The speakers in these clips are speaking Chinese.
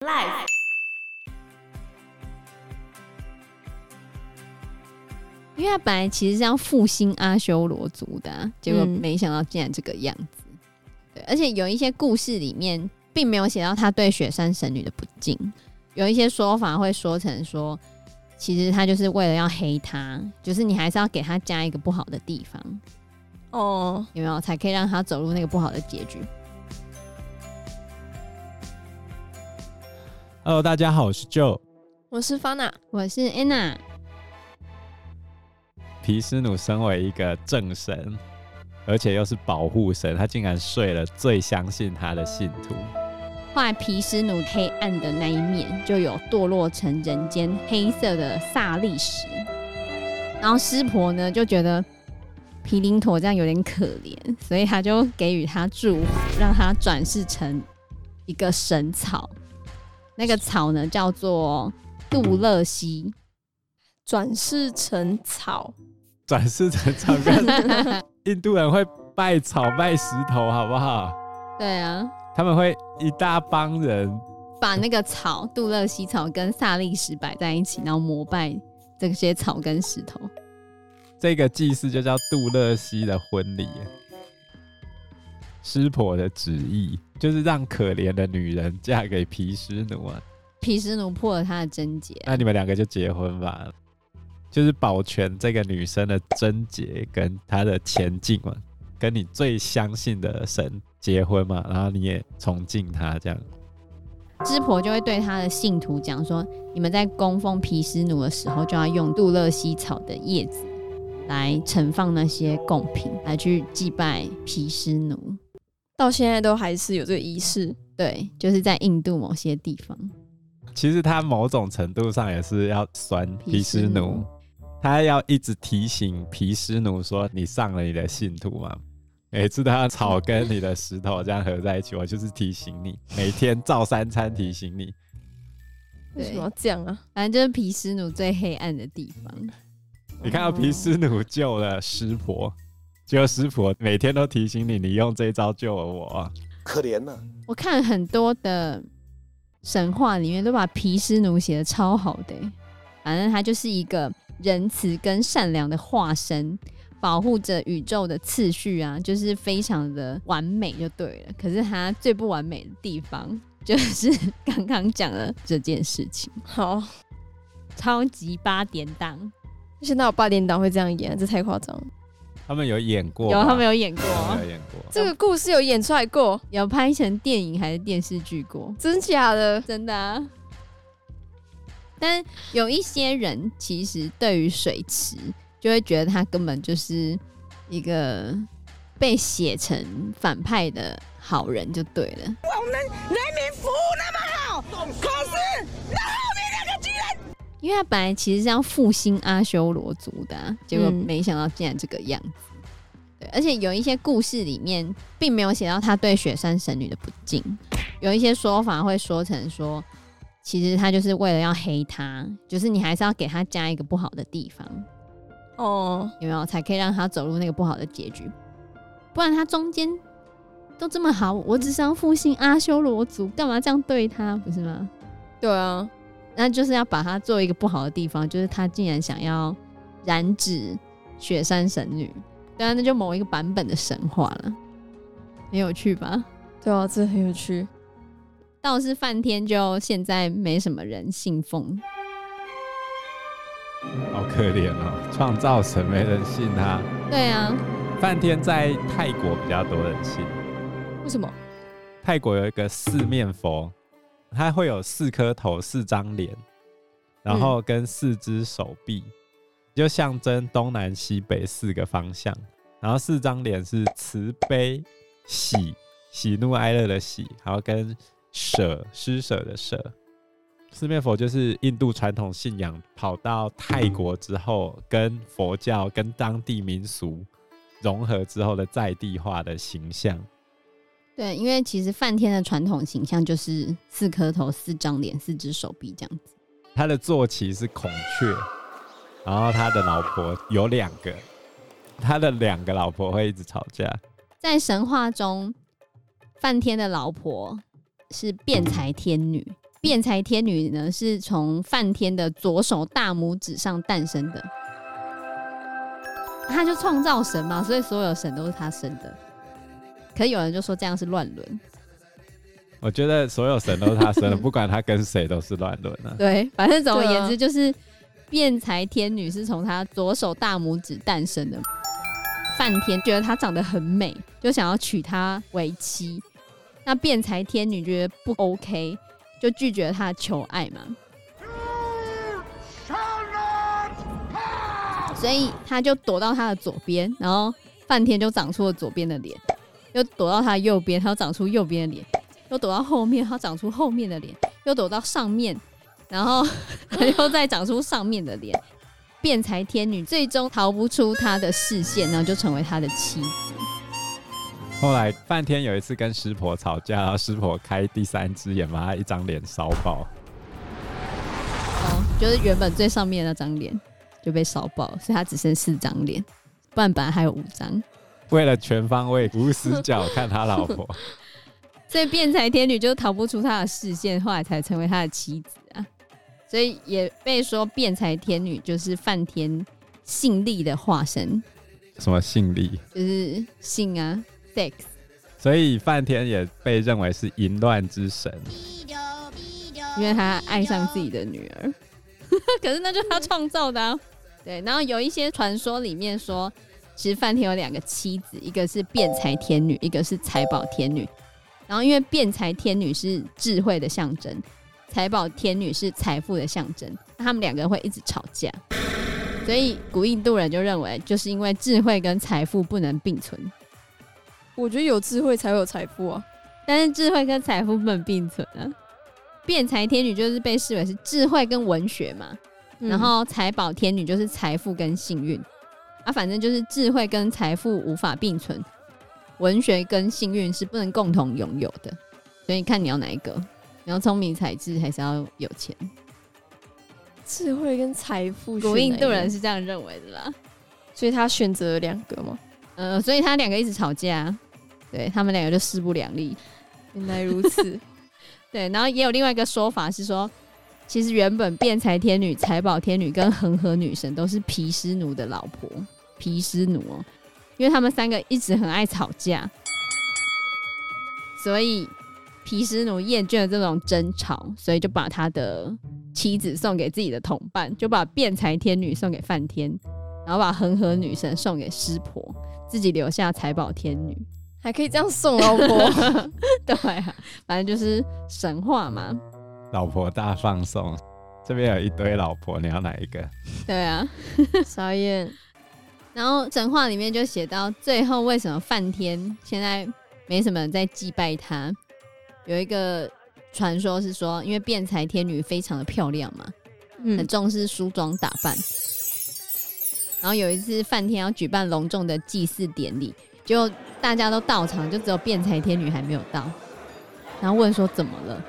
Life。因为他本来其实是要复兴阿修罗族的、啊，结果没想到竟然这个样子。嗯、对，而且有一些故事里面并没有写到他对雪山神女的不敬，有一些说法会说成说，其实他就是为了要黑他，就是你还是要给他加一个不好的地方。哦，有没有才可以让他走入那个不好的结局？Hello，大家好，我是 Joe，我是 Fana，我是 Anna。皮斯奴身为一个正神，而且又是保护神，他竟然睡了最相信他的信徒。后来皮斯奴黑暗的那一面，就有堕落成人间黑色的萨利石。然后湿婆呢，就觉得。皮林陀这样有点可怜，所以他就给予他祝福，让他转世成一个神草。那个草呢，叫做杜乐西。转世成草，转世成草，跟印度人会拜草拜石头，好不好？对啊，他们会一大帮人把那个草杜乐西草跟萨利石摆在一起，然后膜拜这些草跟石头。这个祭祀就叫杜乐西的婚礼。湿婆的旨意就是让可怜的女人嫁给皮湿奴啊。皮湿奴破了他的贞洁，那你们两个就结婚吧，就是保全这个女生的贞洁跟她的前进嘛，跟你最相信的神结婚嘛，然后你也崇敬他这样。湿婆就会对他的信徒讲说：你们在供奉皮湿奴的时候，就要用杜勒西草的叶子。来盛放那些贡品，来去祭拜皮湿奴，到现在都还是有这个仪式。对，就是在印度某些地方。其实他某种程度上也是要酸皮湿奴，他要一直提醒皮湿奴说：“你上了你的信徒嘛，每次他草跟你的石头这样合在一起，我就是提醒你，每天照三餐提醒你。”为什么要这样啊？反正就是毗湿奴最黑暗的地方。你看到毗湿奴救了湿婆，结果湿婆每天都提醒你，你用这一招救了我，可怜呐！我看很多的神话里面都把皮湿奴写的超好的，反正他就是一个仁慈跟善良的化身，保护着宇宙的次序啊，就是非常的完美就对了。可是他最不完美的地方，就是刚刚讲了这件事情。好，超级八点档。现在有八点档会这样演，这太夸张。他们有演过，有他们有演过，有演过。这个故事有演出来过，有拍成电影还是电视剧过？真假的？真的啊。但有一些人其实对于水池就会觉得他根本就是一个被写成反派的好人就对了。我们人民服务那么好，可是那。因为他本来其实是要复兴阿修罗族的、啊，结果没想到竟然这个样子。对，而且有一些故事里面并没有写到他对雪山神女的不敬，有一些说法会说成说，其实他就是为了要黑他，就是你还是要给他加一个不好的地方。哦，有没有才可以让他走入那个不好的结局？不然他中间都这么好，我只是要复兴阿修罗族，干嘛这样对他？不是吗？对啊。那就是要把它做一个不好的地方，就是他竟然想要染指雪山神女，对啊，那就某一个版本的神话了，很有趣吧？对啊，这很有趣。倒是梵天就现在没什么人信奉，好可怜哦，创造神没人信他。对啊，梵天在泰国比较多人信，为什么？泰国有一个四面佛。它会有四颗头、四张脸，然后跟四只手臂，就象征东南西北四个方向。然后四张脸是慈悲、喜、喜怒哀乐的喜，然后跟舍、施舍的舍。四面佛就是印度传统信仰跑到泰国之后，跟佛教跟当地民俗融合之后的在地化的形象。对，因为其实梵天的传统形象就是四颗头、四张脸、四只手臂这样子。他的坐骑是孔雀，然后他的老婆有两个，他的两个老婆会一直吵架。在神话中，梵天的老婆是辩才天女，辩才天女呢，是从梵天的左手大拇指上诞生的。他就创造神嘛，所以所有神都是他生的。可有人就说这样是乱伦。我觉得所有神都是他生的，不管他跟谁都是乱伦啊。对，反正总而言之，就是辩才天女是从他左手大拇指诞生的。梵天觉得她长得很美，就想要娶她为妻。那辩才天女觉得不 OK，就拒绝他的求爱嘛。所以他就躲到他的左边，然后梵天就长出了左边的脸，又躲到他右边，他又长出右边的脸，又躲到后面，他长出后面的脸，又躲到上面，然后他 又再长出上面的脸。辩才天女最终逃不出他的视线，然后就成为他的妻子。后来半天有一次跟师婆吵架，然后湿婆开第三只眼，把他一张脸烧爆。哦，就是原本最上面那张脸。就被烧爆，所以他只剩四张脸，不然本来还有五张。为了全方位无死角看他老婆，所以辩才天女就逃不出他的视线，后来才成为他的妻子啊。所以也被说辩才天女就是梵天性力的化身。什么性力？就是性啊，sex。所以梵天也被认为是淫乱之神，因为他爱上自己的女儿。可是那就是他创造的啊。对，然后有一些传说里面说，其实梵天有两个妻子，一个是辩才天女，一个是财宝天女。然后因为辩才天女是智慧的象征，财宝天女是财富的象征，那他们两个人会一直吵架。所以古印度人就认为，就是因为智慧跟财富不能并存。我觉得有智慧才会有财富啊，但是智慧跟财富不能并存啊。辩才天女就是被视为是智慧跟文学嘛。然后财宝天女就是财富跟幸运啊，反正就是智慧跟财富无法并存，文学跟幸运是不能共同拥有的，所以看你要哪一个，你要聪明才智还是要有钱？智慧跟财富，古印度人是这样认为的啦，所以他选择了两个吗？呃，所以他两个一直吵架，对他们两个就势不两立。原来如此，对，然后也有另外一个说法是说。其实原本辩才天女、财宝天女跟恒河女神都是毗湿奴的老婆，毗湿奴哦，因为他们三个一直很爱吵架，所以毗湿奴厌倦了这种争吵，所以就把他的妻子送给自己的同伴，就把辩才天女送给梵天，然后把恒河女神送给湿婆，自己留下财宝天女，还可以这样送老婆？对啊，反正就是神话嘛。老婆大放送，这边有一堆老婆，你要哪一个？对啊，傻眼。然后神话里面就写到，最后为什么梵天现在没什么人在祭拜他？有一个传说是说，因为辩才天女非常的漂亮嘛，很重视梳妆打扮。嗯、然后有一次梵天要举办隆重的祭祀典礼，就大家都到场，就只有辩才天女还没有到。然后问说怎么了？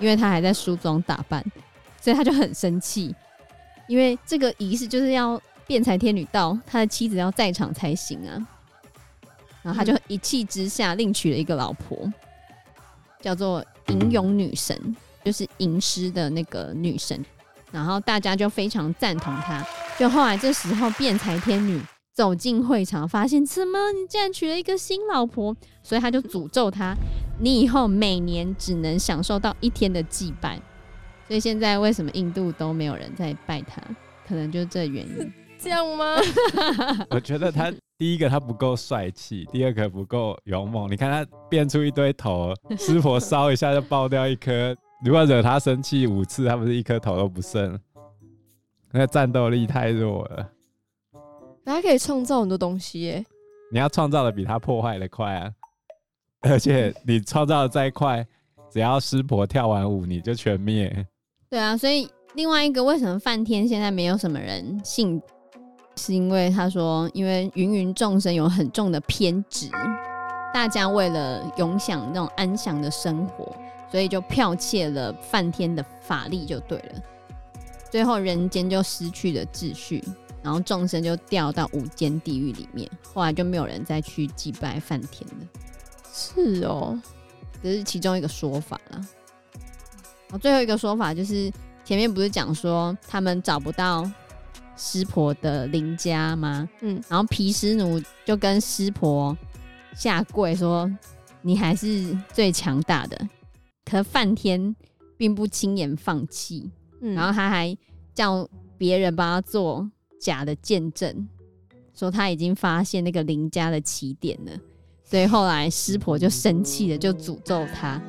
因为他还在梳妆打扮，所以他就很生气。因为这个仪式就是要辩才天女到，他的妻子要在场才行啊。然后他就一气之下另娶了一个老婆，叫做吟咏女神，就是吟诗的那个女神。然后大家就非常赞同他。就后来这时候，辩才天女走进会场，发现怎么？你竟然娶了一个新老婆，所以他就诅咒他。你以后每年只能享受到一天的祭拜，所以现在为什么印度都没有人在拜他？可能就是这原因。这样吗？我觉得他第一个他不够帅气，第二个不够勇猛。你看他变出一堆头，师婆烧一下就爆掉一颗。如果惹他生气五次，他不是一颗头都不剩？那个战斗力太弱了。他可以创造很多东西耶。你要创造的比他破坏的快啊！而且你创造的再快，只要师婆跳完舞，你就全灭。对啊，所以另外一个为什么梵天现在没有什么人信，是因为他说，因为芸芸众生有很重的偏执，大家为了永享那种安详的生活，所以就剽窃了梵天的法力，就对了。最后人间就失去了秩序，然后众生就掉到无间地狱里面，后来就没有人再去祭拜梵天了。是哦，这是其中一个说法啦。最后一个说法就是，前面不是讲说他们找不到湿婆的邻家吗？嗯，然后皮湿奴就跟湿婆下跪说：“你还是最强大的。”可梵天并不轻言放弃，嗯，然后他还叫别人帮他做假的见证，说他已经发现那个邻家的起点了。所以后来湿婆就生气了，就诅咒他。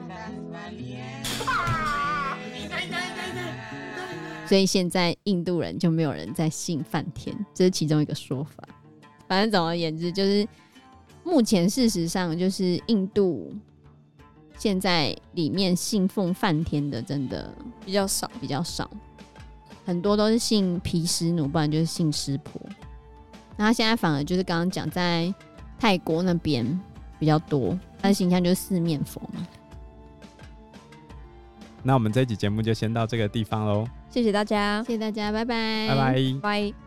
所以现在印度人就没有人在信梵天，这是其中一个说法。反正总而言之，就是目前事实上就是印度现在里面信奉梵天的真的比较少，比较少，很多都是信毗湿奴，不然就是信湿婆。那他现在反而就是刚刚讲在泰国那边比较多，他的形象就是四面佛嘛。那我们这一集节目就先到这个地方喽，谢谢大家，谢谢大家，拜拜，拜拜，拜。